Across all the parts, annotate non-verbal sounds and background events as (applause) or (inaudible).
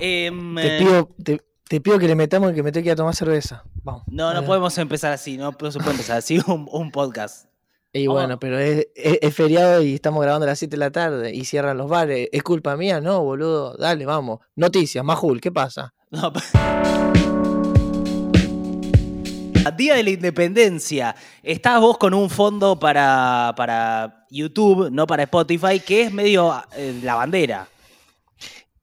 Em, Te eh, pido, te, te pido que le metamos que me tengo que ir a tomar cerveza. Vamos. no, no podemos empezar así, no, no se puede empezar así (laughs) un, un podcast. Y bueno, pero es, es- es feriado y estamos grabando a las 7 de la tarde y cierran los bares. ¿Es culpa mía? No, boludo. Dale, vamos. Noticias, Majul, ¿qué pasa? (laughs) No, Día de la Independencia. Estás vos con un fondo para, para YouTube, no para Spotify, que es medio eh, la bandera.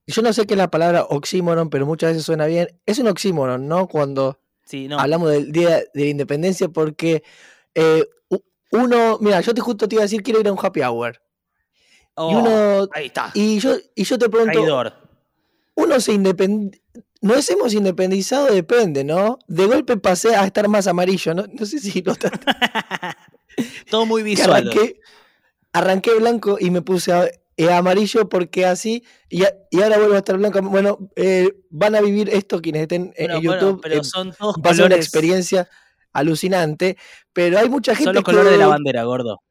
Yo no sé qué es la palabra oxímoron, pero muchas veces suena bien. Es un oxímoron, ¿no? Cuando Sí, no. hablamos del Día de la Independencia, porque eh, uno, mira, yo te justo te iba a decir quiero ir a un happy hour. Oh, y uno, ahí está. y yo, y yo te pregunto, Traidor. uno se independ... Nos hemos independizado, depende, ¿no? De golpe pasé a estar más amarillo, ¿no? No sé si notaste (laughs) Todo muy (laughs) visual. arranqué, arranqué blanco y me puse a- eh, amarillo porque así, y, a- y ahora vuelvo a estar blanco. Bueno, eh, van a vivir esto quienes estén en, Bueno, en bueno, YouTube. pero son todos va a ser una experiencia alucinante, pero hay mucha gente Son los que, colores de la bandera, gordo.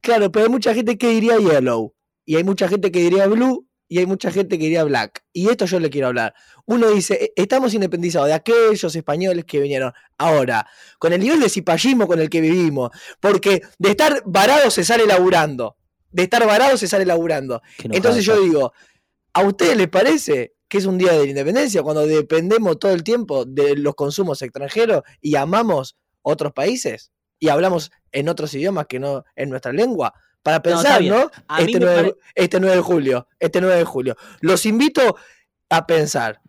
Claro, pero hay mucha gente que diría yellow, y hay mucha gente que diría blue, y hay mucha gente que diría black. Y esto yo le quiero hablar. Uno dice, "E- estamos independizados de aquellos españoles que vinieron. Ahora, con el nivel de cipallismo con el que vivimos, porque de estar varado se sale laburando. De estar varado se sale laburando. Entonces yo digo, ¿a ustedes les parece que es un día de la independencia cuando dependemos todo el tiempo de los consumos extranjeros y amamos otros países? Y hablamos en otros idiomas que no en nuestra lengua. Para pensar. ¿no? Este me 9, pare- este 9 de julio. Este 9 de julio. Los invito a pensar.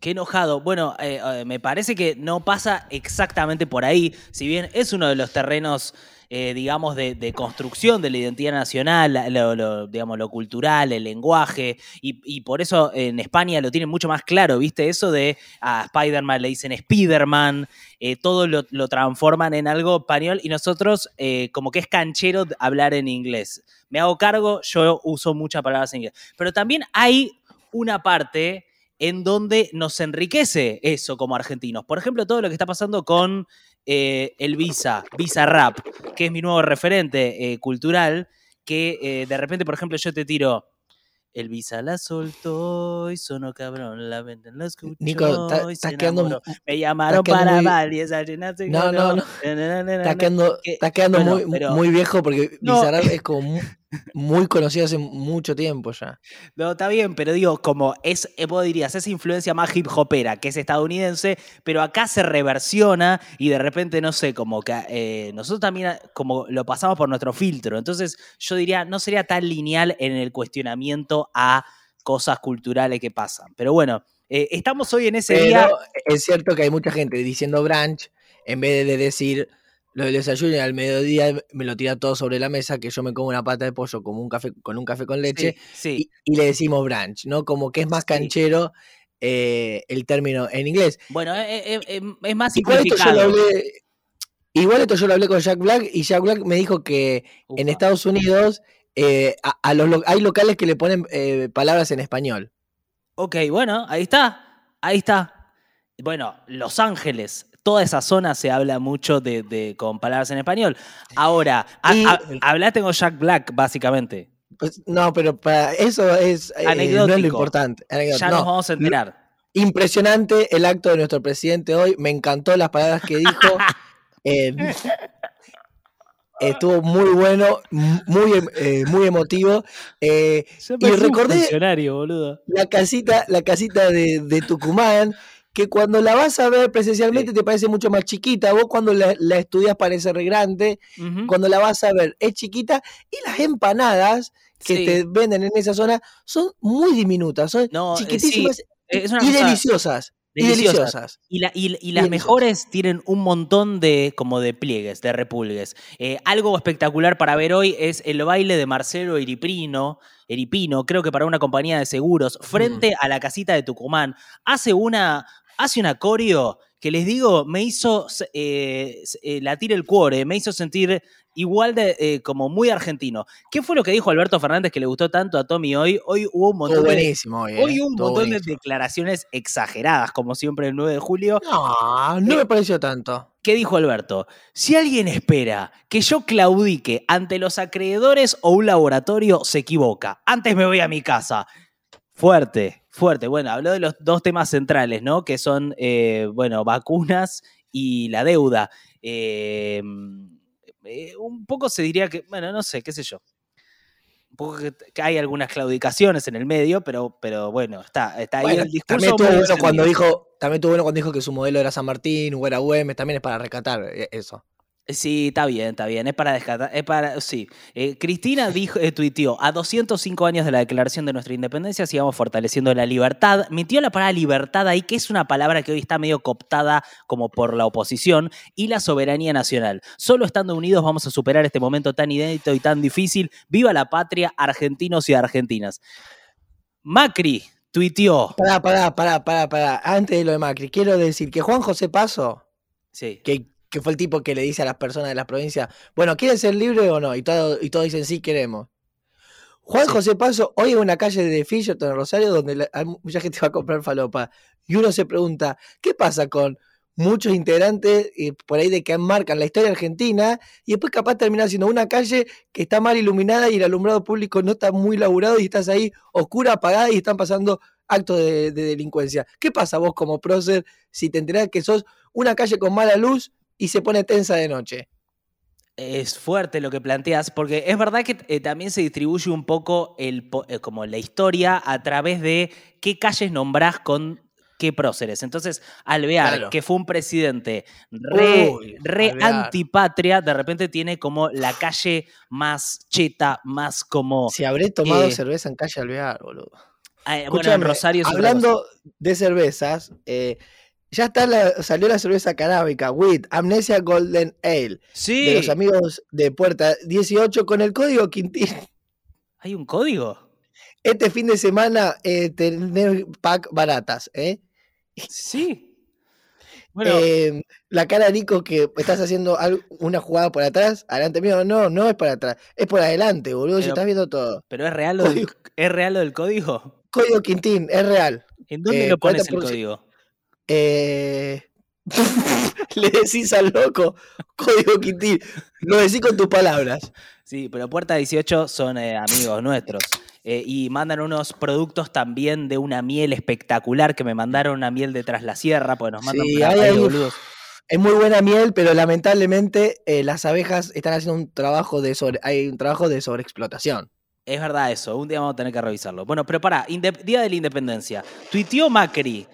Qué enojado. Bueno, eh, eh, me parece que no pasa exactamente por ahí. Si bien es uno de los terrenos, eh, digamos, de, construcción de la identidad nacional, lo, digamos, lo cultural, el lenguaje, y, por eso en España lo tienen mucho más claro, ¿viste? Eso de a Spider-Man le dicen Spiderman, eh, todo lo, lo transforman en algo español y nosotros, eh, como que es canchero hablar en inglés. Me hago cargo, yo uso muchas palabras en inglés. Pero también hay una parte en donde nos enriquece eso como argentinos. Por ejemplo, todo lo que está pasando con eh, el Visa, Visa Rap, que es mi nuevo referente eh, cultural, que eh, de repente, por ejemplo, yo te tiro, el Visa la soltó y sonó cabrón, la venta la escuchó Nico, estás quedando Me llamaron para y esa llena se No, no, no. Estás quedando, muy, viejo porque. Bizarrap es como muy conocido hace mucho tiempo ya. No, está bien, pero digo, como es, eh, vos dirías, esa influencia más hip hopera, que es estadounidense, pero acá se reversiona y de repente, no sé, como que eh, nosotros también ah, como lo pasamos por nuestro filtro. Entonces, yo diría, no sería tan lineal en el cuestionamiento a cosas culturales que pasan. Pero bueno, eh, estamos hoy en ese día. Pero es cierto que hay mucha gente diciendo brunch, en vez de decir lo del desayuno y al mediodía me lo tira todo sobre la mesa, que yo me como una pata de pollo como un café, con un café con leche, Sí, sí. y, y le decimos brunch, ¿no? Como que es más canchero eh, el término en inglés. Bueno, eh, eh, eh, es más Igual esto, yo lo hablé, igual esto yo lo hablé con Jack Black y Jack Black me dijo que en. Estados Unidos a, a los, lo- hay locales que le ponen palabras en español. Ok, bueno, ahí está. Ahí está. Bueno, Los Ángeles. Toda esa zona se habla mucho de, de- con palabras en español. Ahora, a- Y- a- hablaste con Jack Black, básicamente. Pues, no, pero para eso es, eh, no es lo importante. Anecdótico. Ya No, nos vamos a enterar. Impresionante el acto de nuestro presidente hoy. Me encantó las palabras que dijo. (laughs) Eh, estuvo muy bueno, muy, em- eh, muy emotivo. Eh, y recordé boludo. la casita, la casita de, de Tucumán, que cuando la vas a ver presencialmente Sí. te parece mucho más chiquita. Vos cuando la, la estudias parece re grande. Cuando la vas a ver es chiquita. Y las empanadas que Sí. te venden en esa zona son muy diminutas, son No, eh, sí, chiquitísimas y deliciosas. Y deliciosa. deliciosas. Y, la- y- y las mejores tienen un montón de como de pliegues, de repulgues. Eh, algo espectacular para ver hoy es el baile de Marcelo Eriprino, Eripino, creo que para una compañía de seguros, frente a la casita de Tucumán. Hace una, hace una coreo que les digo, me hizo eh, eh, latir el cuore, me hizo sentir igual de eh, como muy argentino. ¿Qué fue lo que dijo Alberto Fernández que le gustó tanto a Tommy hoy? Hoy hubo un montón de eh, Hoy un montón de declaraciones exageradas, como siempre el 9 de julio. No, no me pareció tanto. ¿Qué dijo Alberto? Si alguien espera que yo claudique ante los acreedores o un laboratorio, se equivoca. Antes me voy a mi casa. Fuerte. Fuerte, bueno, habló de los dos temas centrales, ¿no? Que son, eh, bueno, vacunas y la deuda. Eh, eh, un poco se diría que, bueno, no sé, qué sé yo. Un poco que, que hay algunas claudicaciones en el medio, pero, pero bueno, está, está ahí Bueno, el discurso. también estuvo bueno cuando dijo, también estuvo bueno cuando dijo que su modelo era San Martín o era Güemes, también es para rescatar eh, eso. Sí, está bien, está bien. Es para descartar. Es para, sí. Eh, Cristina dijo, eh, tuiteó: A 205 años de la declaración de nuestra independencia, sigamos fortaleciendo la libertad. Metió la palabra libertad ahí, que es una palabra que hoy está medio cooptada como por la oposición, y la soberanía nacional. Solo estando unidos vamos a superar este momento tan inédito y tan difícil. ¡Viva la patria, argentinos y argentinas! Macri tuiteó. Pará, pará, pará, pará, pará. Antes de lo de Macri, quiero decir que Juan José Paso, Sí. que, que fue el tipo que le dice a las personas de las provincias, bueno, ¿quieren ser libres o no? Y, todo, y todos dicen, sí, queremos. Juan Sí. José Paso, hoy en una calle de Fisherton, en Rosario, donde la- mucha gente va a comprar falopa, y uno se pregunta, ¿qué pasa con muchos integrantes eh, por ahí de que marcan la historia argentina y después capaz termina siendo una calle que está mal iluminada y el alumbrado público no está muy laburado y estás ahí oscura, apagada y están pasando actos de, de delincuencia. ¿Qué pasa vos como prócer si te enterás que sos una calle con mala luz y se pone tensa de noche? Es fuerte lo que planteas, porque es verdad que eh, también se distribuye un poco el, eh, como la historia a través de qué calles nombrás con qué próceres. Entonces, Alvear, Claro. que fue un presidente re, Uy, re antipatria, de repente tiene como la calle más cheta, más como... Si habré tomado eh, cerveza en calle Alvear, boludo. eh, bueno, en Rosario hablando de cervezas, ya está la- salió la cerveza canábica WIT Amnesia Golden Ale Sí, de los amigos de Puerta 18 con el código Quintín. hay un código. Este fin de semana eh, tener pack baratas, ¿eh? Sí. Bueno, Eh, la cara de Nico que estás haciendo una jugada por atrás, adelante mío, no, no es para atrás, es por adelante, boludo, si Pero- estás viendo todo. pero es real, lo del, código. ¿es real lo del código. Código Quintín, es real. ¿En dónde Eh, lo pones el 40%. código? Eh, (laughs) le decís al loco, código Quintín, lo decís con tus palabras. Sí, pero Puerta 18 son eh, amigos nuestros. eh, y mandan unos productos también de una miel espectacular que me mandaron una miel de Tras la Sierra, pues nos mandan Sí, hay boludos. Es muy buena miel, pero lamentablemente eh, las abejas están haciendo un trabajo de sobre, hay un trabajo de sobreexplotación. Es verdad eso, un día vamos a tener que revisarlo. Bueno, pero pará, Día de la Independencia. Tuiteó Macri.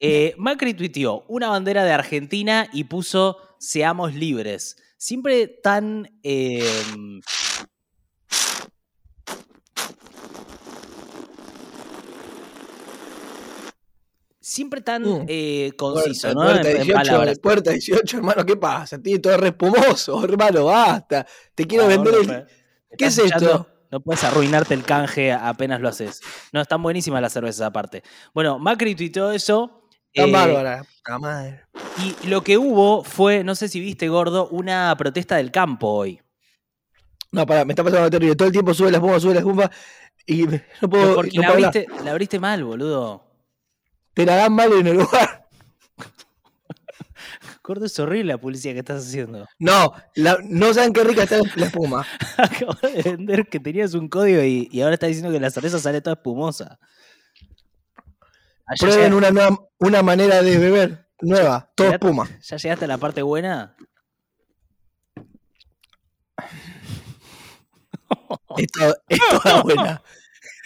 Eh, Macri tuiteó una bandera de Argentina y puso Seamos libres. Siempre tan... eh, siempre tan Mm. eh, conciso, Puerta, ¿no? puerta En- en 18, palabras. puerta 18, hermano, ¿qué pasa? Tiene todo respumoso, (laughs) hermano, basta. Te quiero vender el... ¿Qué ¿estás es esto? escuchando? No puedes arruinarte el canje apenas lo haces. No, están buenísimas las cervezas aparte. Bueno, Macri tuiteó eso. Tan eh, bárbara. puta madre. Y lo que hubo fue, no sé si viste, Gordo, una protesta del campo hoy. No, pará, me está pasando terrible. Todo el tiempo sube la espuma, sube la espuma y me- no puedo, Pero porque no la, puedo abriste, la abriste mal, boludo. Te la dan mal en el lugar. (laughs) Gordo, es horrible la publicidad que estás haciendo. No, la- no saben qué rica está la, la espuma. (laughs) Acabas de vender que tenías un código y, y ahora estás diciendo que la cerveza sale toda espumosa. Ah, Prueben una, nueva, una manera de beber nueva, todo espuma. ¿Ya llegaste a la parte buena? (laughs) Esto es toda buena.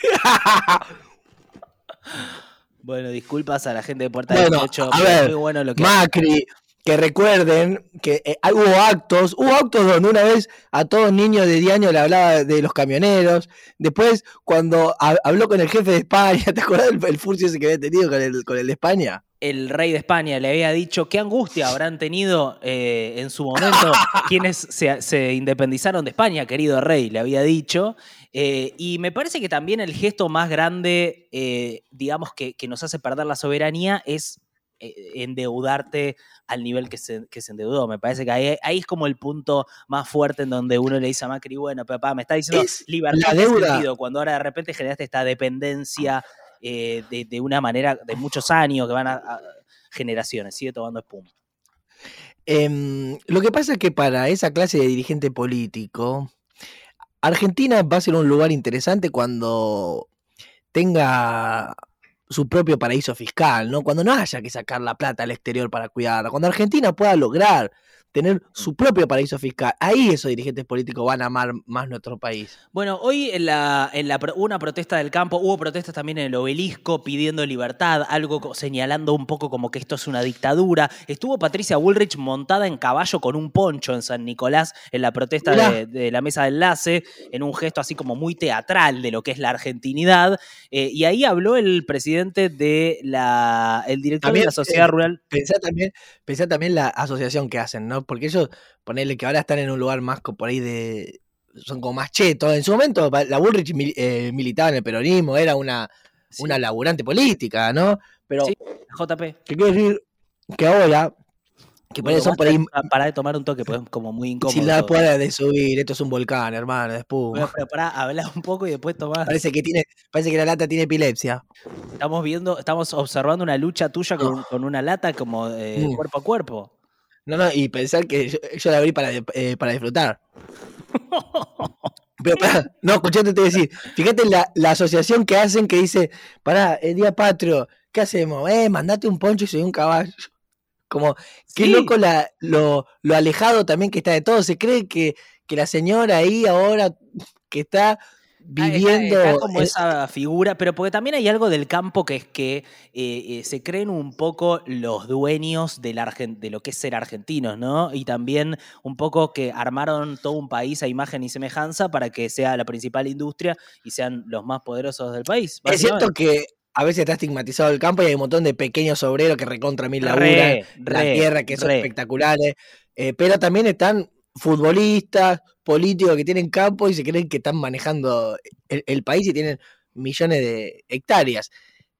(laughs) Bueno, disculpas a la gente de Puerta Bueno, 18. a pero es ver, muy bueno lo que Macri, que recuerden que eh, hubo actos, hubo actos donde una vez a todos niños de 10 años le hablaba de los camioneros, después cuando ha- habló con el jefe de España, (laughs) ¿te acuerdas del el furcio ese que había tenido con el, con el de España? el rey de España le había dicho qué angustia habrán tenido eh, en su momento quienes se, independizaron de España, querido rey, le había dicho. Eh, y me parece que también el gesto más grande, digamos, que, que nos hace perder la soberanía es endeudarte al nivel que se, que se endeudó. Me parece que ahí, ahí es como el punto más fuerte en donde uno le dice a Macri, bueno, papá, me está diciendo Es libertad la ¿en qué deuda. sentido? cuando ahora de repente generaste esta dependencia eh, de, de una manera de muchos años que van a, a generaciones, sigue tomando espuma. Em, lo que pasa es que para esa clase de dirigente político, Argentina va a ser un lugar interesante cuando tenga su propio paraíso fiscal, ¿no? Cuando no haya que sacar la plata al exterior para cuidarla, cuando Argentina pueda lograr tener su propio paraíso fiscal. Ahí esos dirigentes políticos van a amar más nuestro país. Bueno, hoy en la, en la una protesta del campo, hubo protestas también en el obelisco pidiendo libertad, algo señalando un poco como que esto es una dictadura. Estuvo Patricia Bullrich montada en caballo con un poncho en San Nicolás en la protesta de, la mesa de enlace, en un gesto así como muy teatral de lo que es la argentinidad. Eh, y ahí habló el presidente de la, el director de la sociedad rural. Pensá también, pensá también la asociación que hacen, ¿no? Porque ellos, ponerle que ahora están en un lugar más por ahí de. Son como más chetos. En su momento, la Bullrich eh, militaba en el peronismo, era una, una laburante política, ¿no? Pero. JP. ¿Qué quiero decir? Que ahora. Que por son por ahí. Para de tomar un toque, pues como muy incómodo. Si la puede de subir, esto es un volcán, hermano, después. Bueno, pero pará, hablar un poco y después tomar. Parece que tiene, parece que la lata tiene epilepsia. Estamos viendo, estamos observando una lucha tuya con, con una lata como eh, mm. cuerpo a cuerpo. No, no, y pensar que yo, la abrí para, eh, para disfrutar. (laughs) Pero no, escuchate te decir, fíjate la, la asociación que hacen que dice, pará, el día patrio, ¿qué hacemos? Eh, mandate un poncho y soy un caballo. Como, qué loco la, lo, lo, alejado también que está de todo. Se cree que, que la señora ahí ahora que está viviendo. como esa figura, pero porque también hay algo del campo que es que eh, eh, se creen un poco los dueños de lo que es ser argentinos, ¿no? Y también un poco que armaron todo un país a imagen y semejanza para que sea la principal industria y sean los más poderosos del país. Es cierto que a veces está estigmatizado el campo y hay un montón de pequeños obreros que recontra mil laburan, la tierra que son espectaculares, eh, pero también están futbolistas, políticos que tienen campo y se creen que están manejando el, país y tienen millones de hectáreas.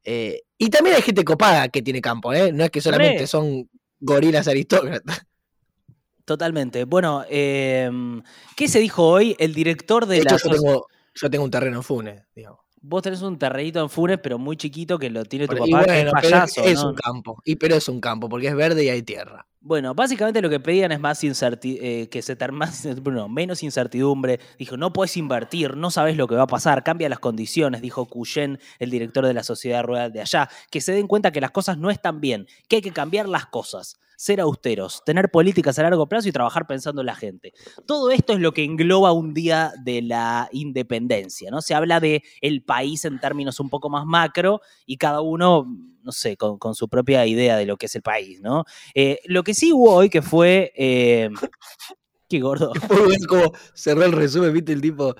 Eh, y también hay gente copada que tiene campo, ¿eh? No es que solamente son gorilas aristócratas. Totalmente. Bueno, em, ¿qué se dijo hoy? El director de, la... Yo tengo, yo tengo un terreno en Funes, digamos. Vos tenés un terrenito en Funes, pero muy chiquito que lo tiene tu papá, es payaso, es un campo. Y pero es un campo, porque es verde y hay tierra. Bueno, básicamente lo que pedían es más incertidumbre, eh, que se (laughs) más, menos incertidumbre. Dijo, no puedes invertir, no sabes lo que va a pasar, cambia las condiciones, dijo Cuyen, el director de la sociedad rural de allá, que se den cuenta que las cosas no están bien, que hay que cambiar las cosas, ser austeros, tener políticas a largo plazo y trabajar pensando en la gente. Todo esto es lo que engloba un día de la independencia, ¿no? Se habla de el país en términos un poco más macro y cada uno no sé, con, su propia idea de lo que es el país, ¿no? Eh, lo que sí hubo hoy que fue... Eh, (laughs) qué gordo. (laughs) como cerró el resumen, viste, el tipo,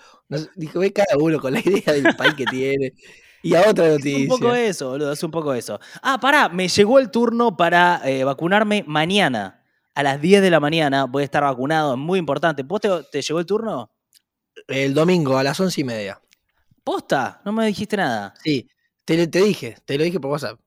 dijo, ve cada uno con la idea del país que tiene. (laughs) Y a otra noticia. Es un poco eso, boludo, es un poco eso. Ah, pará, me llegó el turno para eh, vacunarme mañana. A las 10 de la mañana voy a estar vacunado, es muy importante. ¿Vos te, llegó el turno? El domingo, a las once y media. ¿Posta? No me dijiste nada. Sí, te, te dije, te lo dije por WhatsApp.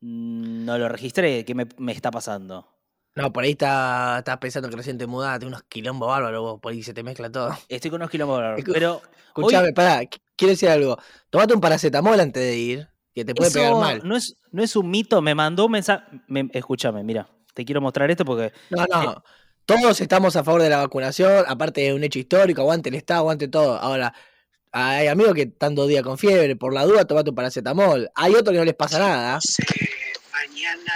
Mm, no lo registré. ¿Qué me, está pasando? No, por ahí estás está pensando que recién te mudaste, unos quilombos bárbaros, vos, por ahí se te mezcla todo. Estoy con unos quilombos bárbaros. Pero. Escuchame, pará, quiero decir algo. Tomate un paracetamol antes de ir, que te puede pegar mal. No es, no es un mito, me mandó un mensaje. escúchame, mira, te quiero mostrar esto porque. No, no. Eh, todos estamos a favor de la vacunación, aparte de un hecho histórico, aguante el Estado, aguante todo. Ahora, hay amigos que están dos días con fiebre, por la duda tomate un paracetamol. Hay otros que no les pasa nada. mañana,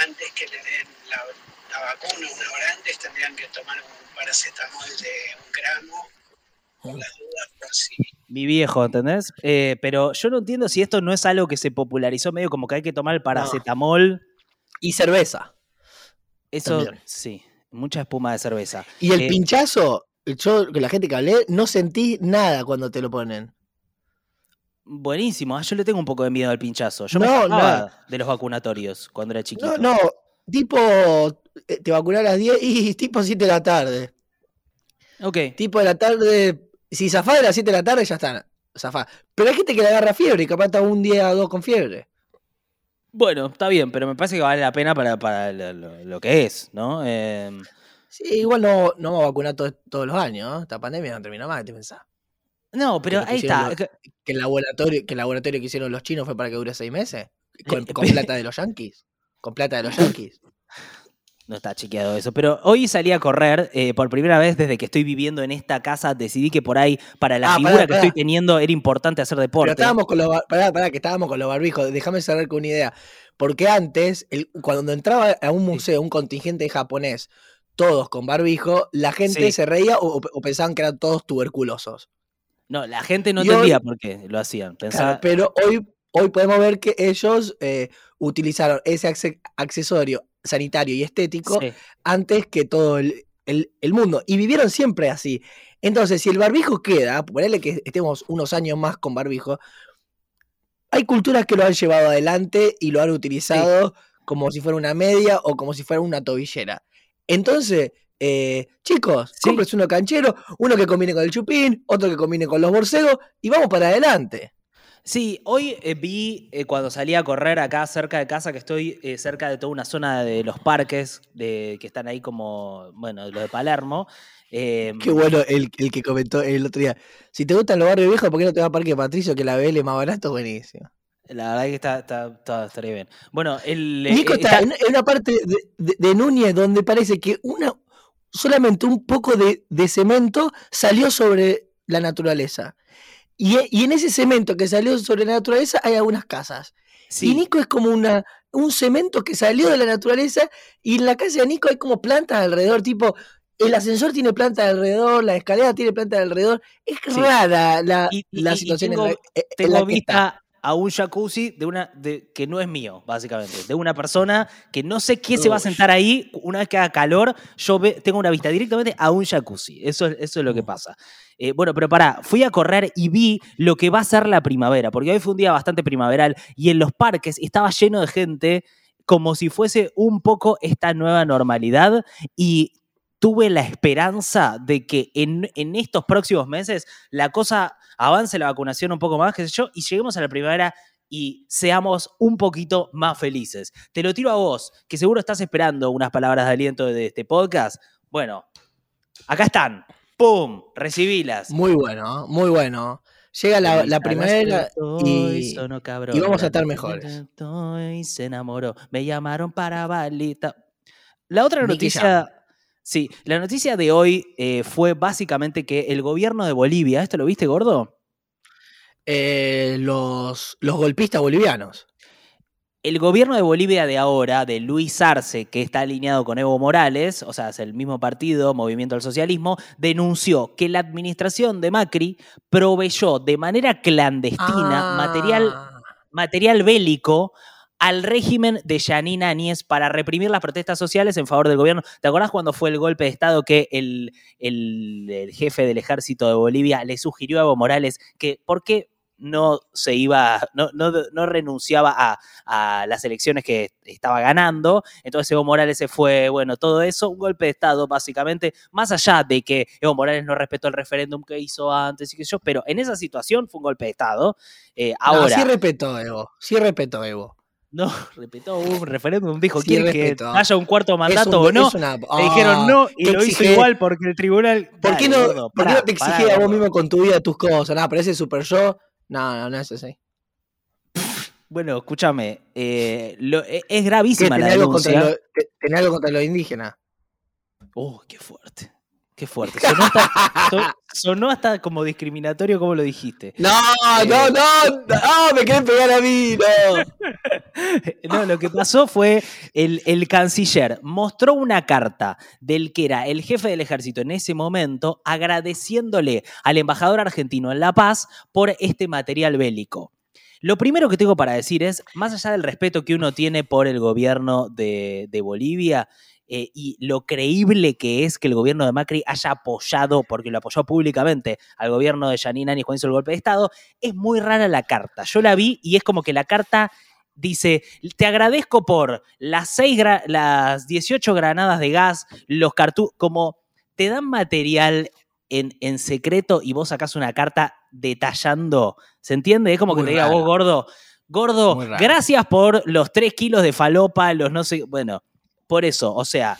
antes que le den la, vacuna, una hora antes, tendrían que tomar un paracetamol de un gramo. Por las dudas, por si. Mi viejo, ¿entendés? Eh, pero yo no entiendo si esto no es algo que se popularizó medio como que hay que tomar el paracetamol. Y cerveza. Eso, sí, mucha espuma de cerveza. Y el eh, pinchazo, yo, con la gente que hablé, no sentí nada cuando te lo ponen. Buenísimo, ah, yo le tengo un poco de miedo al pinchazo. Yo no, me de los vacunatorios cuando era chiquito. No, no, tipo, eh, te vacunar a las 10 y (laughs) tipo 7 de la tarde. Ok. Tipo de la tarde, si zafás de las 7 de la tarde ya está, zafás. Pero hay gente que le agarra fiebre y capaz está un día o dos con fiebre. Bueno, está bien, pero me parece que vale la pena para, para lo, que es, ¿no? Eh, Sí, igual no, no vamos a vacunar todos los años, ¿no? Esta pandemia no termina más, ¿te pensás? No, pero ahí está. que, el laboratorio, que el laboratorio que hicieron los chinos fue para que dure seis meses. Con, plata de los yankees. Con plata de los yankees. (laughs) No está chequeado eso. Pero hoy salí a correr eh, por primera vez desde que estoy viviendo en esta casa. Decidí que por ahí, para la Ah, figura pará, que pará. estoy teniendo, era importante hacer Pero deporte. estábamos con los pará, pará, que estábamos con los barbijos. Déjame cerrar con una idea. Porque antes, el- cuando entraba a un museo, un contingente japonés, todos con barbijo, la gente Sí. se reía o, o pensaban que eran todos tuberculosos. No, la gente no Y hoy- entendía por qué lo hacían. Claro, pero hoy, hoy podemos ver que ellos eh, utilizaron ese acce- accesorio sanitario y estético Sí. antes que todo el, el- el mundo. Y vivieron siempre así. Entonces, si el barbijo queda, ponele que estemos unos años más con barbijo, hay culturas que lo han llevado adelante y lo han utilizado como si fuera una media o como si fuera una tobillera. Entonces, eh, chicos, Sí. cómprense uno canchero, uno que combine con el chupín, otro que combine con los borcegos y vamos para adelante. Sí, hoy eh, vi eh, cuando salí a correr acá cerca de casa, que estoy eh, cerca de toda una zona de los parques de, que están ahí como, bueno, los de Palermo. eh, Qué bueno el, el que comentó el otro día. Si te gustan los barrios viejos, ¿por qué no te vas a Parque Patricio que la BL es más barato? Buenísimo. La verdad que está, está, está- estaría bien. Bueno, el. Nico está en, en una parte de, de- de Núñez donde parece que una solamente un poco de, de cemento salió sobre la naturaleza. Y, e- y en ese cemento que salió sobre la naturaleza hay algunas casas. sí, Y Nico es como una, un cemento que salió de la naturaleza y en la casa de Nico hay como plantas alrededor, tipo, el ascensor tiene plantas alrededor, la escalera tiene plantas alrededor. Es Sí. rara la, Y- la y- y situación tengo- en la, en la tengo vista a un jacuzzi de una de, que no es mío, básicamente. De una persona que no sé quién se va a sentar ahí. Una vez que haga calor, yo ve- tengo una vista directamente a un jacuzzi. Eso, es- eso es lo que pasa. Eh, bueno, pero pará, fui a correr y vi lo que va a ser la primavera, porque hoy fue un día bastante primaveral y en los parques estaba lleno de gente como si fuese un poco esta nueva normalidad y tuve la esperanza de que en, en estos próximos meses la cosa avance la vacunación un poco más, qué sé yo, y lleguemos a la primavera y seamos un poquito más felices. Te lo tiro a vos, que seguro estás esperando unas palabras de aliento de este podcast. Bueno, acá están. ¡Pum! Recibilas. Muy bueno, muy bueno. Llega la, la primavera y, sonó cabrón. y vamos a estar mejores. intentó Y se enamoró. Me llamaron para balita. La otra noticia. Sí, la noticia de hoy eh, fue básicamente que el gobierno de Bolivia, ¿esto lo viste, gordo? eh, los, los golpistas bolivianos. El gobierno de Bolivia de ahora, de Luis Arce, que está alineado con Evo Morales, o sea, es el mismo partido, Movimiento al Socialismo, denunció que la administración de Macri proveyó de manera clandestina material Ah, material bélico al régimen de Yanina Áñez para reprimir las protestas sociales en favor del gobierno. ¿Te acordás cuando fue el golpe de Estado que el, el- el jefe del ejército de Bolivia le sugirió a Evo Morales que por qué no se iba, no, no, no renunciaba a, a las elecciones que estaba ganando? Entonces Evo Morales se fue, bueno, todo eso, un golpe de Estado básicamente, más allá de que Evo Morales no respetó el referéndum que hizo antes y que yo, pero en esa situación fue un golpe de Estado. Eh, no, ahora, sí respetó Evo, sí respetó Evo. No, (laughs) repetó un referéndum, dijo, Sí, ¿quiere que haya un cuarto mandato un- o no? una- Le Ah, dijeron no y lo hizo igual porque el tribunal... ¿Por qué no, gordo, por qué pará, no te exigía a vos mismo con tu vida tus cosas? Nada, pero ese super yo, no, no, no es así. Bueno, escúchame, eh, lo- e- es ¿Qué, gravísima la ¿Tenés algo, contra denuncia. lo- tenés algo contra los indígenas? Oh, qué fuerte, qué fuerte. Sonó hasta, so- sonó hasta como discriminatorio como lo dijiste. No, Eh. no, no, no, me quieren pegar a mí, no. (laughs) No, lo que pasó fue el, el canciller mostró una carta del que era el jefe del ejército en ese momento agradeciéndole al embajador argentino en La Paz por este material bélico. Lo primero que tengo para decir es, más allá del respeto que uno tiene por el gobierno de, de Bolivia eh, y lo creíble que es que el gobierno de Macri haya apoyado, porque lo apoyó públicamente, al gobierno de Yanina Áñez cuando hizo el golpe de Estado, es muy rara la carta. Yo la vi y es como que la carta dice, te agradezco por las, seis las 18 granadas de gas, los cartuchos, como te dan material en, en secreto y vos sacás una carta detallando, ¿se entiende? Es como que te diga, raro. vos gordo, gordo, gracias por los 3 kilos de falopa, los no sé, bueno, por eso, o sea...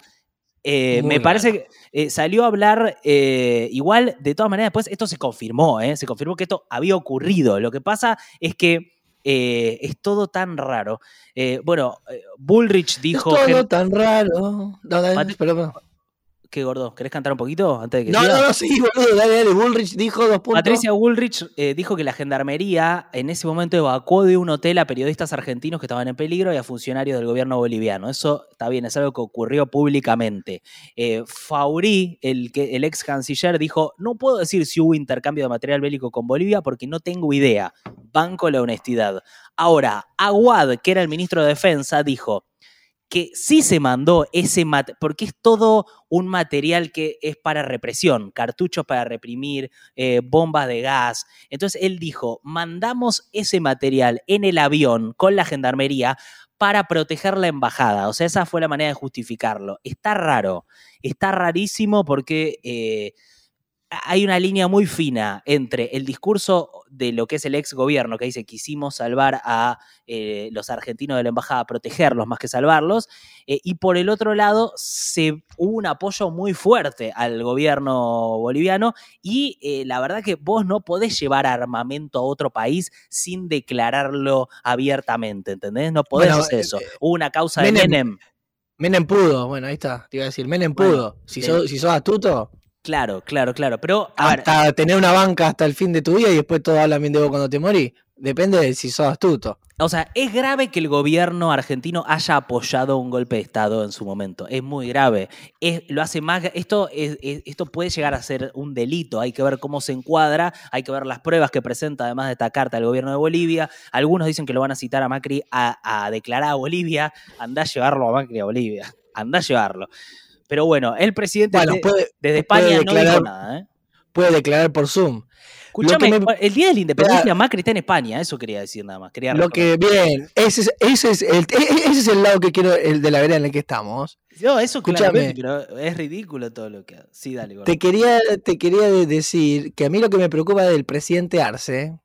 eh, me parece que eh, salió a hablar eh, igual, de todas maneras, después esto se confirmó, ¿eh? se confirmó que esto había ocurrido. Lo que pasa es que es todo tan raro. Bueno, Bullrich dijo. es todo tan raro. No, perdón. ¿Qué gordo? ¿Querés cantar un poquito antes de que No, siga? no, no, sí, boludo, dale, dale. Bullrich dijo dos puntos. Patricia Bullrich eh, dijo que la gendarmería en ese momento evacuó de un hotel a periodistas argentinos que estaban en peligro y a funcionarios del gobierno boliviano. Eso está bien, es algo que ocurrió públicamente. Eh, Faurí, el, que, el ex canciller, dijo: No puedo decir si hubo intercambio de material bélico con Bolivia porque no tengo idea. Banco la honestidad. Ahora, Aguad, que era el ministro de Defensa, dijo que sí se mandó ese material, porque es todo un material que es para represión, cartuchos para reprimir, eh, bombas de gas. Entonces él dijo, mandamos ese material en el avión con la gendarmería para proteger la embajada. O sea, esa fue la manera de justificarlo. Está raro, está rarísimo porque eh, hay una línea muy fina entre el discurso de lo que es el ex gobierno, que dice quisimos salvar a eh, los argentinos de la embajada, protegerlos más que salvarlos, eh, y por el otro lado se, hubo un apoyo muy fuerte al gobierno boliviano y eh, la verdad que vos no podés llevar armamento a otro país sin declararlo abiertamente, ¿entendés? No podés Bueno, hacer eso. Hubo una causa de Menem- Menem. Pudo, bueno, ahí está, te iba a decir, Menem Bueno, pudo. Si, bien. sos, si sos astuto, Claro, claro, claro. Pero, a ver, hasta tener una banca hasta el fin de tu vida y después todos hablan bien de vos cuando te morís. Depende de si sos astuto. O sea, es grave que el gobierno argentino haya apoyado un golpe de Estado en su momento. Es muy grave. Es, lo hace más. Esto, es- es- esto puede llegar a ser un delito. Hay que ver cómo se encuadra, hay que ver las pruebas que presenta, además de esta carta al gobierno de Bolivia. Algunos dicen que lo van a citar a Macri a, a declarar a Bolivia. Andá a llevarlo a Macri a Bolivia. Andá a llevarlo. Pero bueno, el presidente Bueno, de- puede, desde puede España no dijo declarar- nada. ¿eh? puede declarar por Zoom. Escuchame, me- el día de la independencia Macri está en España. Eso quería decir nada más. Quería Lo que, bien, ese es, ese, es el, e- ese es el lado que quiero, el de la vereda en el que estamos. No, eso Escúchame. claramente, pero es ridículo todo lo que. Sí, dale, gordo. Te quería, te quería de- decir que a mí lo que me preocupa del presidente Arce,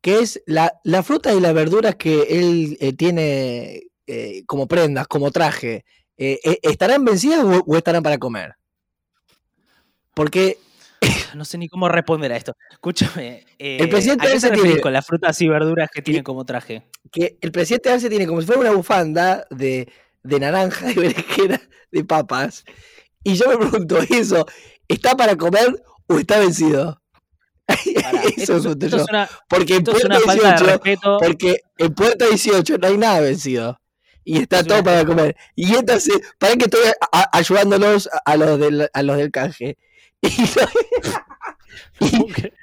que es la, la fruta y las verduras que él eh, tiene eh, como prendas, como traje, eh, eh, ¿estarán vencidas o, o estarán para comer? Porque (laughs) No sé ni cómo responder a esto. Escúchame. eh, El presidente ¿a qué ese te referís tiene- con las frutas y verduras que tiene como traje? que el presidente Arce tiene como si fuera una bufanda de, de naranja, (laughs) de berenjena, de papas. Y yo me pregunto, ¿eso está para comer o está vencido? Pará, (laughs) Eso esto, es esto es una, Porque en es Puerta una falta de 18, respeto. porque en Puerta 18 no hay nada vencido. Y está Es todo una- para comer. Y esta se, para que estoy a- ayudándolos a, los del, a los del canje. (laughs) Y,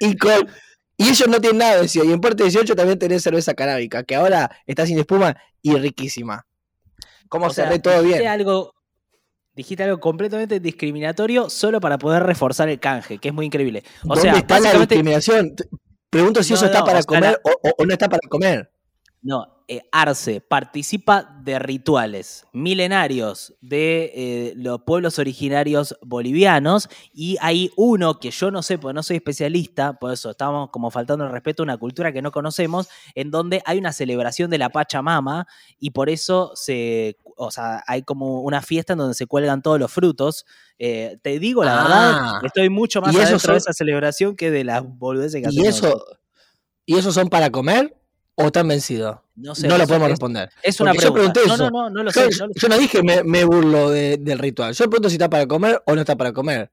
(laughs) y con, y ellos no tienen nada vencido. Y en Puerta 18 también tenés cerveza canábica, que ahora está sin espuma y riquísima. ¿Cómo se ve todo bien? Algo, dijiste algo completamente discriminatorio solo para poder reforzar el canje, que es muy increíble. O ¿Dónde sea, está la discriminación? Pregunto si No, eso está no, para comer o no está para comer. No, eh, Arce participa de rituales milenarios de eh, los pueblos originarios bolivianos y hay uno que yo no sé, porque no soy especialista, por eso estamos como faltando el respeto a una cultura que no conocemos, en donde hay una celebración de la Pachamama y por eso se, o sea, hay como una fiesta en donde se cuelgan todos los frutos. Eh, te digo la Ah. verdad, estoy mucho más ¿Y esos adentro de son- esa celebración que de las boludeces que ¿Y hacemos eso. ¿Y esos son para comer o están vencidos? No, sé, no lo podemos es- responder. Es una Porque yo pregunta. pregunté no, eso. no, no, no lo Yo, sé. no lo yo no dije me, me burlo de- del ritual. Yo pregunto si está para comer o no está para comer.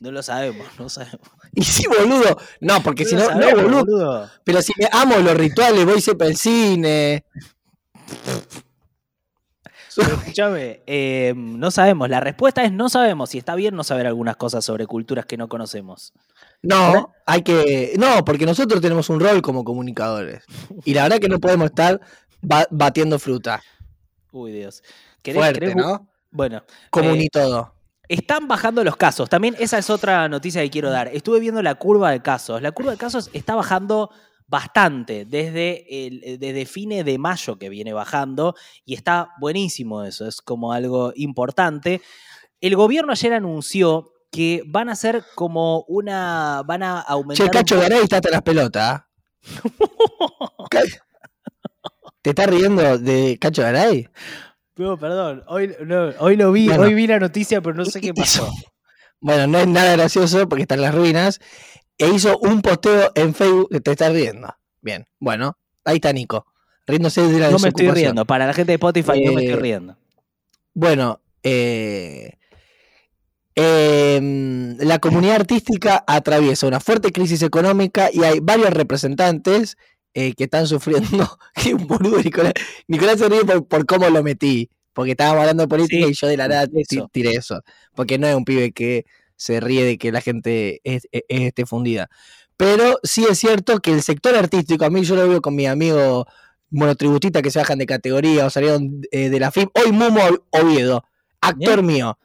No lo sabemos, no lo sabemos. (laughs) Y sí, boludo. No, porque si no, no, boludo. boludo. Pero si me amo los rituales, voy siempre al cine. (laughs) Escúchame, eh, no sabemos. La respuesta es no sabemos. Si está bien no saber algunas cosas sobre culturas que no conocemos. No, hay que. No, porque nosotros tenemos un rol como comunicadores. Y la verdad que no podemos estar ba- batiendo fruta. Uy, Dios. ¿Querés- Fuerte, querés- ¿no? Bueno, Comuni Eh, todo. están bajando los casos. También esa es otra noticia que quiero dar. Estuve viendo la curva de casos. La curva de casos está bajando bastante desde, el, desde fines de mayo que viene bajando y está buenísimo eso. Es como algo importante. El gobierno ayer anunció que van a hacer como una. van a aumentar. Che, Cacho Garay está hasta las pelotas. ¿ah? (laughs) ¿Te estás riendo de Cacho Garay? No, perdón. Hoy, no, hoy lo vi, Bueno. hoy vi la noticia, pero no sé qué pasó. (laughs) Bueno, no es nada gracioso porque está en las ruinas. E hizo un posteo en Facebook que te estás riendo. Bien, bueno, Ahí está Nico. Riéndose de la No me estoy riendo. Para la gente de Spotify no me estoy Eh, riendo. Bueno, eh, em, la comunidad artística atraviesa una fuerte crisis económica y hay varios representantes eh, que están sufriendo. (laughs) Qué boludo, Nicolás. Nicolás se ríe por, por cómo lo metí, porque estábamos hablando de política Sí, y yo de la nada eso. tiré eso. Porque no es un pibe que se ríe de que la gente es- es- esté fundida. Pero sí es cierto que el sector artístico, a mí yo lo veo con mi amigo monotributista que se bajan de categoría o salieron eh, de la FIP. Hoy Mumo Oviedo, actor mío.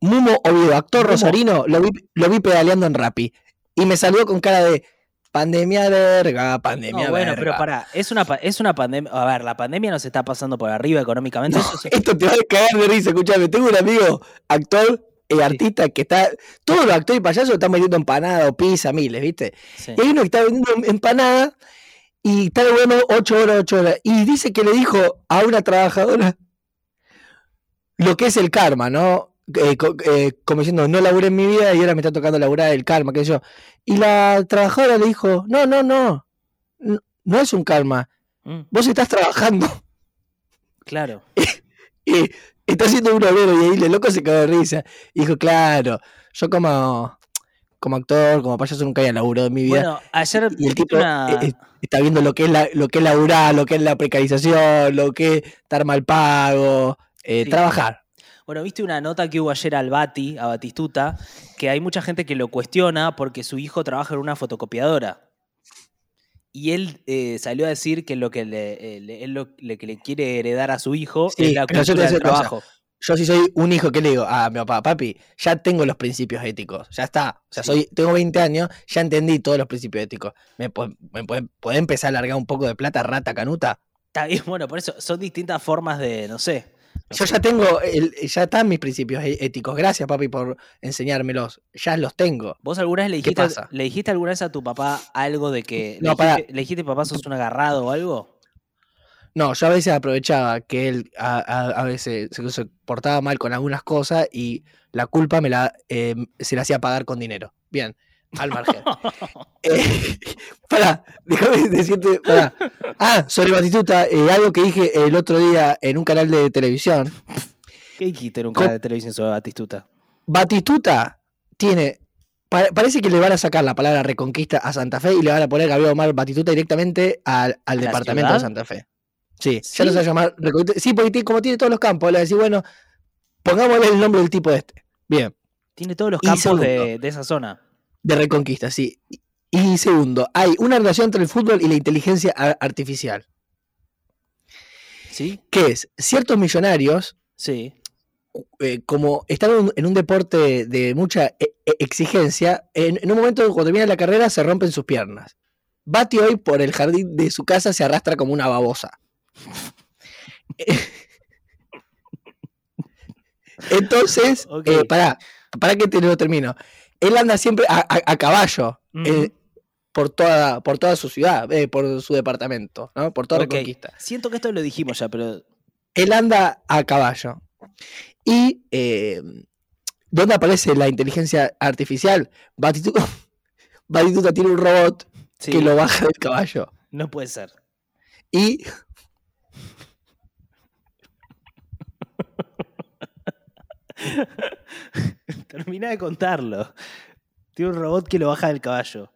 Mumo Oviedo, actor rosarino, lo vi, lo vi pedaleando en Rappi. Y me saludó con cara de pandemia verga, pandemia No, bueno, verga. pero pará, es una, es una pandemia. A ver, la pandemia nos está pasando por arriba económicamente. No, eso es- (laughs) esto te va a cagar de risa, escuchame. Tengo un amigo, actor y artista que está. Todos los actores y payasos están vendiendo empanada o pizza, miles, ¿viste? Y hay uno que está vendiendo empanada y está bueno 8 horas, 8 horas. Y dice que le dijo a una trabajadora lo que es el karma, ¿no? Eh, co- eh, como diciendo, no laburé en mi vida y ahora me está tocando laburar el karma, qué sé yo. Y la trabajadora le dijo, no, no, no, no, no es un karma, Mm, vos estás trabajando claro. (laughs) y estás haciendo un obrero y ahí el loco se cagó de risa. Y dijo, claro, yo como, como actor, como payaso nunca había laburado en mi vida. Bueno, ayer y el tipo una- eh, eh, está viendo lo que es la, lo que es laburar, lo que es la precarización, lo que es estar mal pago, eh, Sí. trabajar. Bueno, viste una nota que hubo ayer al Bati, a Batistuta, que hay mucha gente que lo cuestiona porque su hijo trabaja en una fotocopiadora. Y él eh, salió a decir que lo que le, eh, le- él lo, le- que le quiere heredar a su hijo Sí, es la yo cultura del cosa. trabajo. Yo si soy un hijo, ¿qué le digo? A mi papá, papi, ya tengo los principios éticos, ya está. O sea, Sí. soy, tengo 20 años, ya entendí todos los principios éticos. ¿Me, me puede- puede empezar a largar un poco de plata, rata, canuta? Está bien, bueno, por eso son distintas formas de, no sé. Yo ya tengo, el- ya están mis principios é- éticos. Gracias, papi, por enseñármelos. Ya los tengo. ¿Vos alguna vez le ¿Qué dijiste, pasa? le dijiste alguna vez a tu papá algo de que. No, le, pará. dijiste, le dijiste, papá, sos un agarrado o algo? No, yo a veces aprovechaba que él a, a- a veces se, se portaba mal con algunas cosas y la culpa me la, eh, se la hacía pagar con dinero. Bien, al margen. eh, (laughs) pará, déjame decirte, pará. Ah, sobre Batistuta, eh, algo que dije el otro día en un canal de televisión. ¿Qué dijiste en un canal de televisión sobre Batistuta? Batistuta tiene. pa- Parece que le van a sacar la palabra reconquista a Santa Fe y le van a poner Gabriel Omar Batistuta directamente al, al ¿La departamento de? Santa Fe. Sí, ya no se va a llamar reconquista. Sí, porque como tiene todos los campos, le va a decir, bueno, pongámosle el nombre del tipo este. Bien, Tiene todos los campos segundo. de, de esa zona. De reconquista, sí. Y- segundo, hay una relación entre el fútbol y la inteligencia artificial, ¿Sí? que es ciertos millonarios Sí. eh, como están en un, deporte de mucha e- e- exigencia, en, en un momento cuando termina la carrera se rompen sus piernas. Bati hoy por el jardín de su casa se arrastra como una babosa. (laughs) Entonces, Ok. eh, pará, que te lo termino. Él anda siempre a, a- a caballo eh, por, toda, por toda su ciudad, eh, por su departamento, ¿no? por toda Ok. Reconquista Siento que esto lo dijimos ya, pero. él anda a caballo. Y eh, ¿dónde aparece la inteligencia artificial? Batistuta, (laughs) Batistuta tiene un robot Sí, que lo baja del caballo. no puede ser. Y (laughs) (laughs) (laughs) Termina de contarlo. Tiene un robot que lo baja del caballo.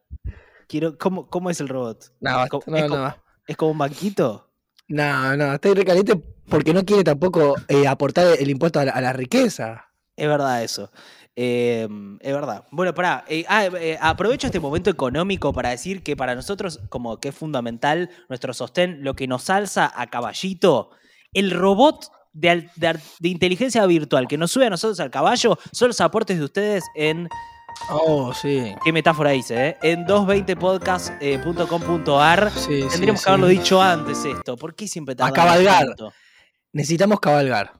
Quiero, ¿cómo, ¿Cómo es el robot? no, ¿Es, no, es no, co- es como un banquito? no, no, está recaliente porque no quiere tampoco eh, aportar el impuesto a la, a la riqueza. Es verdad eso. Eh, es verdad. Bueno, pará. eh, ah, eh, aprovecho este momento económico para decir que para nosotros, como que es fundamental nuestro sostén, lo que nos alza a caballito, el robot de, de inteligencia virtual que nos sube a nosotros al caballo son los aportes de ustedes en. Oh, sí. ¿Qué metáfora hice? Eh? En 220podcast.com.ar. sí Tendríamos sí, que haberlo sí. dicho antes esto. ¿Por qué siempre tardamos cabalgar. tanto? Necesitamos cabalgar.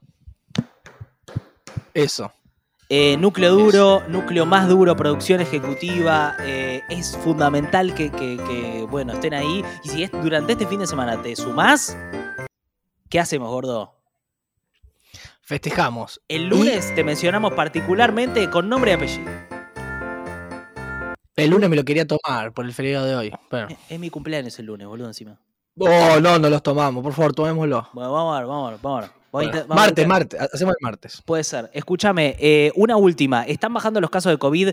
Eso. Eh, núcleo duro, núcleo más duro, producción ejecutiva. eh, es fundamental que, que- que, bueno, estén ahí. Y si es durante este fin de semana te sumás, ¿qué hacemos, gordo? Festejamos. El Y lunes te mencionamos particularmente con nombre y apellido. el lunes me lo quería tomar por el feriado de hoy. Es, es mi cumpleaños el lunes, boludo, encima. Oh, no, no los tomamos, por favor, tomémoslo. Bueno, vamos a ver, vamos a ver, vamos a ver. Bueno, vamos martes, martes, hacemos el martes. Puede ser. Escúchame, eh, una última. Están bajando los casos de COVID.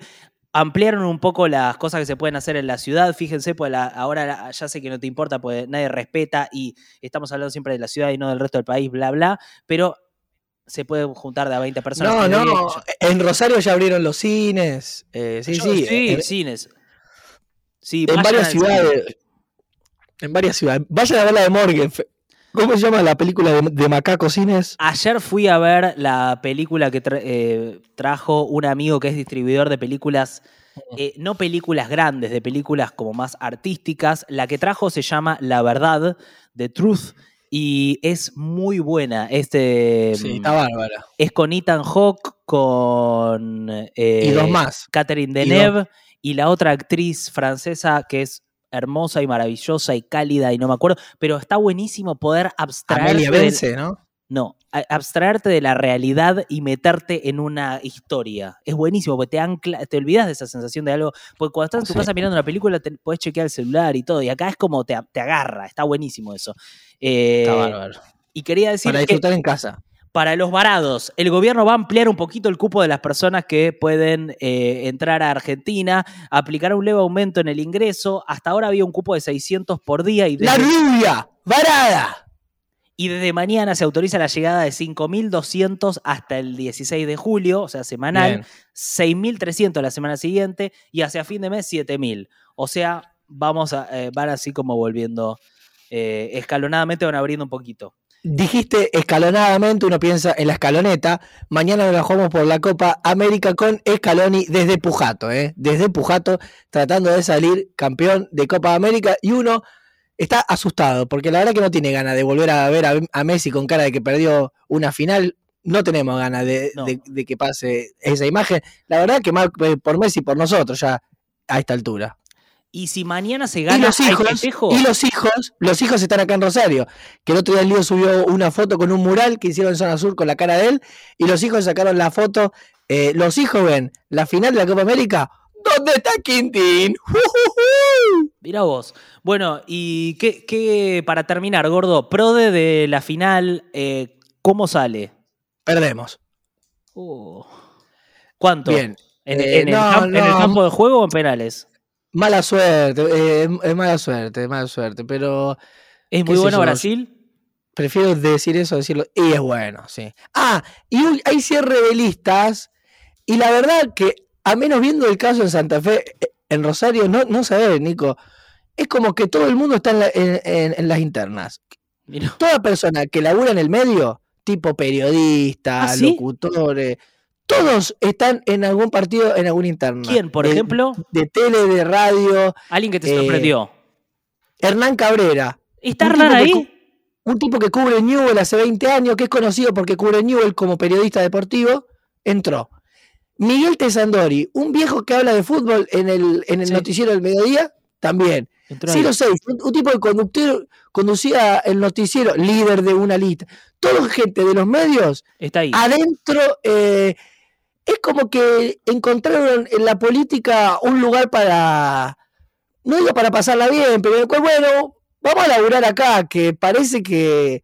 Ampliaron un poco las cosas que se pueden hacer en la ciudad. Fíjense, pues la- ahora ya sé que no te importa, pues nadie respeta y estamos hablando siempre de la ciudad y no del resto del país, bla, bla. Pero se pueden juntar de a 20 personas. No, no, en Rosario ya abrieron los cines. eh, sí, yo- sí. sí, en- cines. Sí, en varias cine. ciudades. En varias ciudades. Vayan a ver la de Morgan. ¿Cómo se llama la película de, de Macaco Cines? Ayer fui a ver la película que tra- eh, trajo un amigo que es distribuidor de películas, eh, no películas grandes, de películas como más artísticas. La que trajo se llama La Verdad, The Truth, y es muy buena. Este, Sí, mm, está bárbara. es con Ethan Hawke, con eh, y dos más. Catherine Deneuve y la otra actriz francesa que es hermosa y maravillosa y cálida y no me acuerdo, pero está buenísimo poder abstraerte Amelia ¿no? No, abstraerte de la realidad y meterte en una historia. Es buenísimo, porque te ancla, te olvidas de esa sensación de algo. Porque cuando estás en tu Sí. casa mirando una película, te podés chequear el celular y todo. Y acá es como te, te agarra, está buenísimo eso. Eh, Está bárbaro. y quería decir Para que disfrutar en casa. para los varados, el gobierno va a ampliar un poquito el cupo de las personas que pueden eh, entrar a Argentina, aplicar un leve aumento en el ingreso. Hasta ahora había un cupo de 600 por día y ¡La desde, rubia! ¡Varada! Y desde mañana se autoriza la llegada de 5.200 hasta el 16 de julio, o sea, semanal. Bien. 6.300 la semana siguiente y hacia fin de mes 7.000. O sea, vamos a, eh, van así como volviendo eh, escalonadamente, van abriendo un poquito. Dijiste escalonadamente, uno piensa en la escaloneta. Mañana nos la jugamos por la Copa América con Scaloni desde Pujato, ¿eh? Desde Pujato, tratando de salir campeón de Copa América. Y uno está asustado, porque la verdad que no tiene ganas de volver a ver a, a Messi con cara de que perdió una final. No tenemos ganas de, No. de- de que pase esa imagen. La verdad que eh, por Messi, por nosotros ya a esta altura. Y si mañana se Y gana, los ¿hay hijos, y los hijos, los hijos están acá en Rosario. Que el otro día el Lío subió una foto con un mural que hicieron en Zona Sur con la cara de él. Y los hijos sacaron la foto. eh, los hijos ven la final de la Copa América. ¿Dónde está Quintín? ¡Jujujú! Mirá vos. Bueno, y qué, qué- para terminar, gordo, prode de la final, eh, ¿cómo sale? Perdemos. Uh. ¿Cuánto? Bien. ¿En, Eh, en el no, camp- en el no. campo de juego o en penales? Mala suerte, eh, es mala suerte, es mala suerte. Pero ¿Es muy bueno Brasil? prefiero decir eso, decirlo. Y es bueno, sí. Ah, y hay cierre de listas. Y la verdad que, a menos viendo el caso en Santa Fe, eh, en Rosario, no, no sabés, Nico. Es como que todo el mundo está en, la- en- en- en las internas. Mirá. Toda persona que labura en el medio, tipo periodistas, ¿Ah, sí? locutores, todos están en algún partido, en alguna interna. ¿Quién, por De- ejemplo? De tele, de radio. Alguien que te eh, sorprendió. Hernán Cabrera, ¿Está un Hernán tipo que ahí? un tipo que cubre Newell hace 20 años, que es conocido porque cubre Newell como periodista deportivo, entró. Miguel Tesandori, un viejo que habla de fútbol en el, en el Sí. noticiero del mediodía, también. Entró ahí. Ciro Seis, un, un tipo que conductor, conducía el noticiero, líder de una lista. Toda gente de los medios, Está ahí. adentro, eh, es como que encontraron en la política un lugar para, no digo para pasarla bien, pero bueno, vamos a laburar acá, que parece que,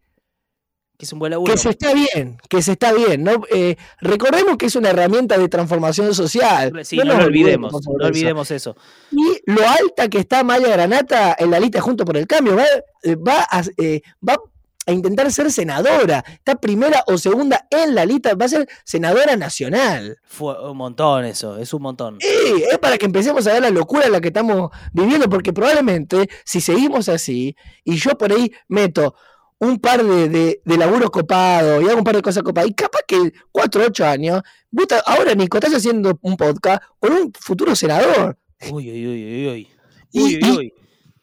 Que es un buen laburo. que se está bien, que se está bien. ¿no? Eh, recordemos que es una herramienta de transformación social. Sí, no, nos lo olvidemos. No olvidemos eso. Y lo alta que está Maya Granata en la lista junto por el cambio, va, eh, va a, eh, va a intentar ser senadora, está primera o segunda en la lista, va a ser senadora nacional. Fue un montón eso, es un montón. Sí, es para que empecemos a ver la locura en la que estamos viviendo, porque probablemente si seguimos así, y yo por ahí meto un par de, de, de laburos copados y hago un par de cosas copadas, y capaz que 4 o 8 años, vos ahora Nico, estás haciendo un podcast con un futuro senador. Uy, uy, uy, uy, uy. Y- Uy, uy, y- uy.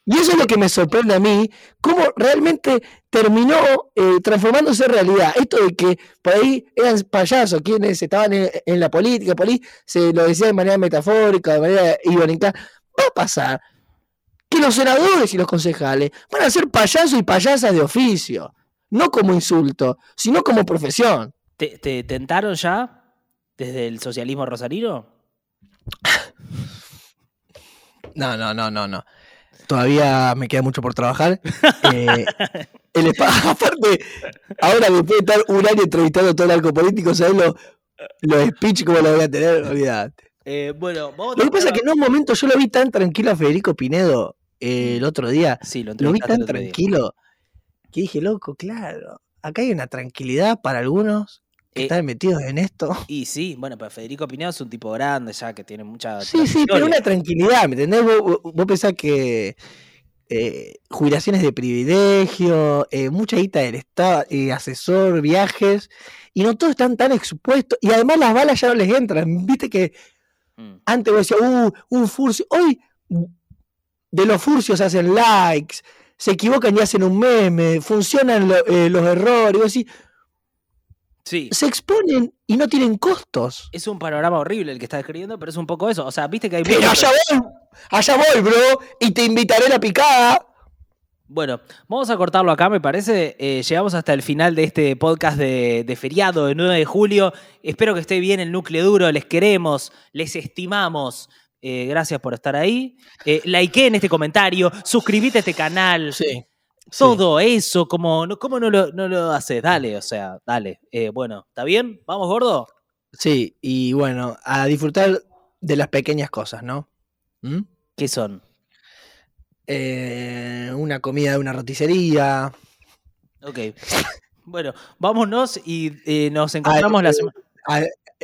Y eso es lo que me sorprende a mí, cómo realmente terminó eh, transformándose en realidad. Esto de que por ahí eran payasos quienes estaban en, en la política, por ahí se lo decía de manera metafórica, de manera irónica. Va a pasar que los senadores y los concejales van a ser payasos y payasas de oficio, no como insulto, sino como profesión. ¿Te, te tentaron ya desde el socialismo rosarino? No, no, no, no, no. todavía me queda mucho por trabajar. Eh, (laughs) el espa- (laughs) aparte, ahora después de estar un año entrevistando todo el arco político, ¿sabes los, los speech cómo los voy a tener? Olvídate. Eh, bueno, vamos a Lo que pasa es que en un momento yo lo vi tan tranquilo a Federico Pinedo eh, el otro día. Sí, lo Lo vi tan día. tranquilo que dije, loco, claro, acá hay una tranquilidad para algunos que Eh, están metidos en esto. (laughs) Y sí, bueno, pero Federico Pinedo es un tipo grande ya que tiene mucha. Sí, sí, pero una tranquilidad, ¿me entendés? Vos pensás que eh, jubilaciones de privilegio, eh, mucha guita del Estado, eh, asesor, viajes, y no todos están tan expuestos, y además las balas ya no les entran, viste que Mm. antes vos decías, uh, un furcio, hoy de los furcios hacen likes, se equivocan y hacen un meme, funcionan lo- eh, los errores, decís, Sí. se exponen y no tienen costos. Es un panorama horrible el que estás describiendo, pero es un poco eso. O sea, viste que hay. Pero allá voy, allá voy, bro, y te invitaré a la picada. Bueno, vamos a cortarlo acá, me parece. Eh, llegamos hasta el final de este podcast de, de feriado de 9 de julio. Espero que esté bien el núcleo duro. Les queremos, les estimamos. Eh, gracias por estar ahí. Eh, likeen este comentario, suscribite a este canal. Sí. Todo eso, como ¿cómo no lo, no lo haces? Dale, o sea, dale. Eh, bueno, ¿está bien? ¿Vamos, gordo? Sí, y bueno, a disfrutar de las pequeñas cosas, ¿no? ¿Mm? ¿Qué son? Eh, una comida de una roticería. Ok. Bueno, vámonos y nos encontramos la semana.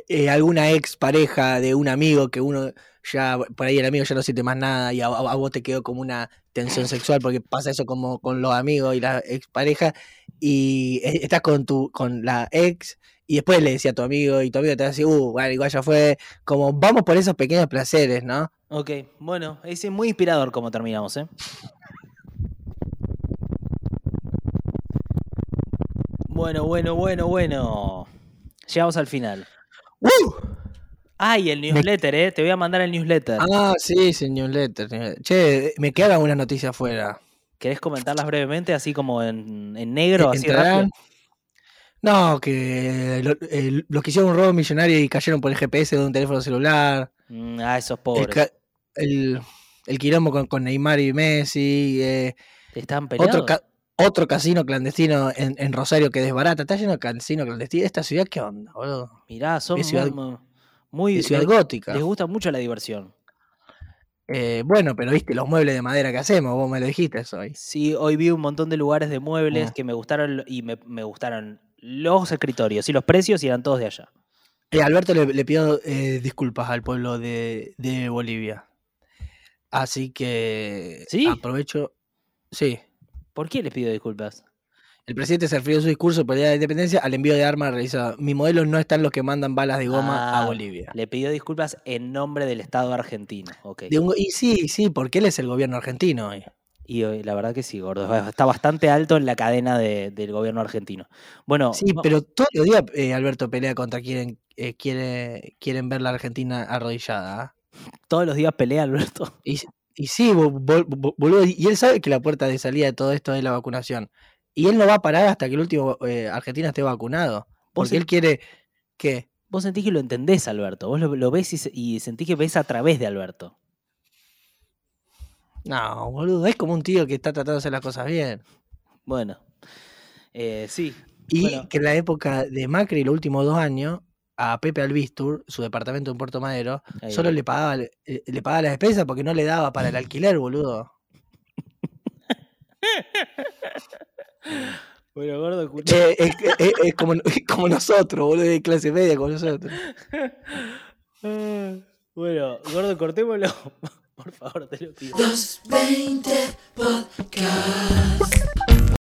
Eh, alguna ex pareja de un amigo que uno ya, por ahí el amigo ya no siente más nada y a, vos te quedó como una tensión sexual porque pasa eso como con los amigos y la ex pareja y eh, estás con tu con la ex y después le decía a tu amigo y tu amigo te va a decir, uh, bueno, igual ya fue, como vamos por esos pequeños placeres, ¿no? Ok, bueno, es muy inspirador como terminamos, ¿eh? Bueno, bueno, bueno, bueno. Llegamos al final. ¡Uh! Ay, el newsletter, ¿eh? Te voy a mandar el newsletter. Ah, sí, señor Letter. señor- Che, me quedan unas noticias afuera. ¿Querés comentarlas brevemente, así como en, en negro, así ¿Entrarán? rápido? No, que lo- el- los que hicieron un robo millonario y cayeron por el GPS de un teléfono celular. Mm, ah, esos El, pobres. el, el quilombo con, con Neymar y Messi. eh, ¿Están peleados? otro, otro casino clandestino en, en Rosario que desbarata. Está lleno de casino clandestino. ¿Esta ciudad qué onda, boludo? Mirá, son ciudad- muy... muy De ciudad les, gótica. les gusta mucho la diversión. Eh, bueno, pero viste los muebles de madera que hacemos. Vos me lo dijiste eso hoy. Sí, hoy vi un montón de lugares de muebles Mm. que me gustaron y me, me gustaron los escritorios y los precios y eran todos de allá. Eh, Alberto le, le pidió eh, disculpas al pueblo de, de Bolivia. Así que ¿Sí? aprovecho. Sí. ¿Por qué les pido disculpas? El presidente se refirió en su discurso por el Día de la Independencia al envío de armas realizado. Mi modelo no están los que mandan balas de goma Ah, a Bolivia. Le pidió disculpas en nombre del Estado argentino. Ok. De un- y sí, sí, porque él es el gobierno argentino hoy. Y eh, la verdad que sí, gordo. Está bastante alto en la cadena de- del gobierno argentino. Bueno, Sí, pero todos los días eh, Alberto pelea contra quien eh, quiere, quieren ver la Argentina arrodillada. ¿ah? todos los días pelea Alberto. Y, y sí, bo- bo- bo- boludo, y él sabe que la puerta de salida de todo esto es la vacunación. Y él no va a parar hasta que el último eh, Argentina esté vacunado. Porque él quiere que... Vos sentís que lo entendés, Alberto. Vos lo, lo ves y, se- y sentís que ves a través de Alberto. No, boludo, es como un tío que está tratando de hacer las cosas bien. Bueno, eh, sí. Y Bueno. que en la época de Macri, los últimos dos años, a Pepe Albistur, su departamento en Puerto Madero, Ahí solo va. le pagaba, le, le pagaba las despensas porque no le daba para el (laughs) alquiler, boludo. Bueno, gordo, escucha. Eh, es, es- es como, (laughs) es como nosotros, boludo, de clase media, como nosotros. Bueno, gordo, cortémoslo. (laughs) Por favor, te lo pido. 220 Podcast.